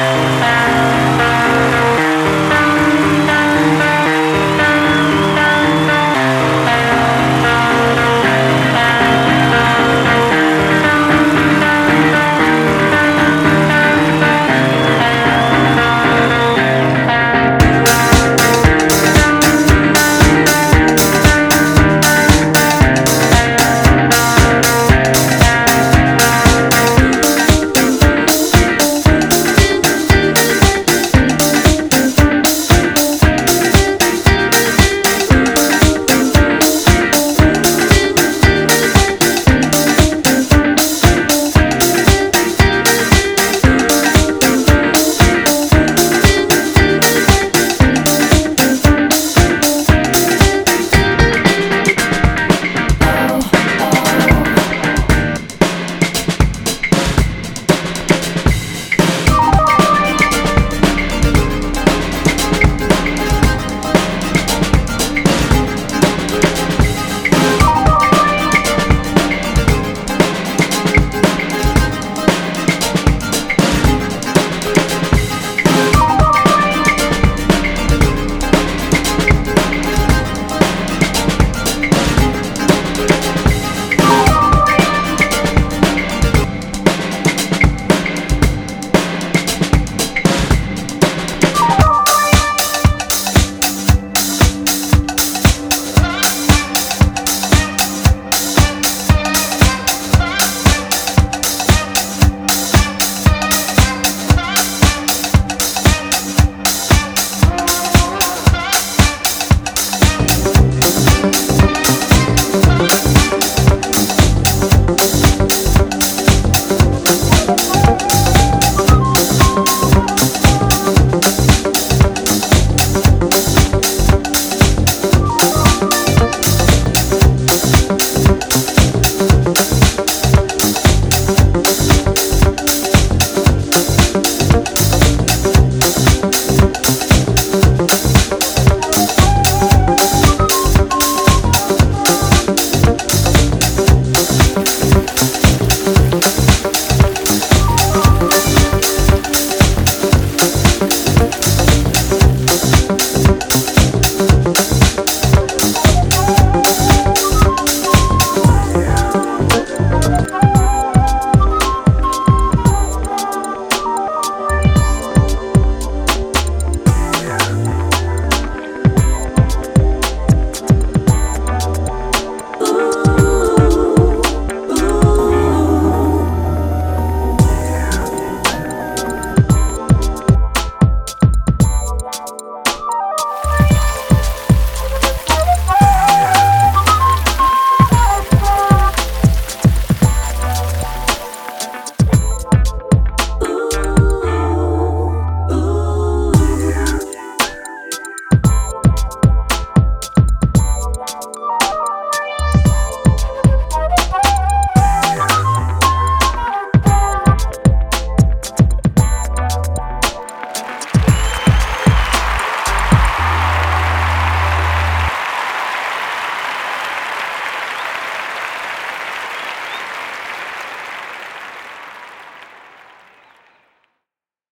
Bye.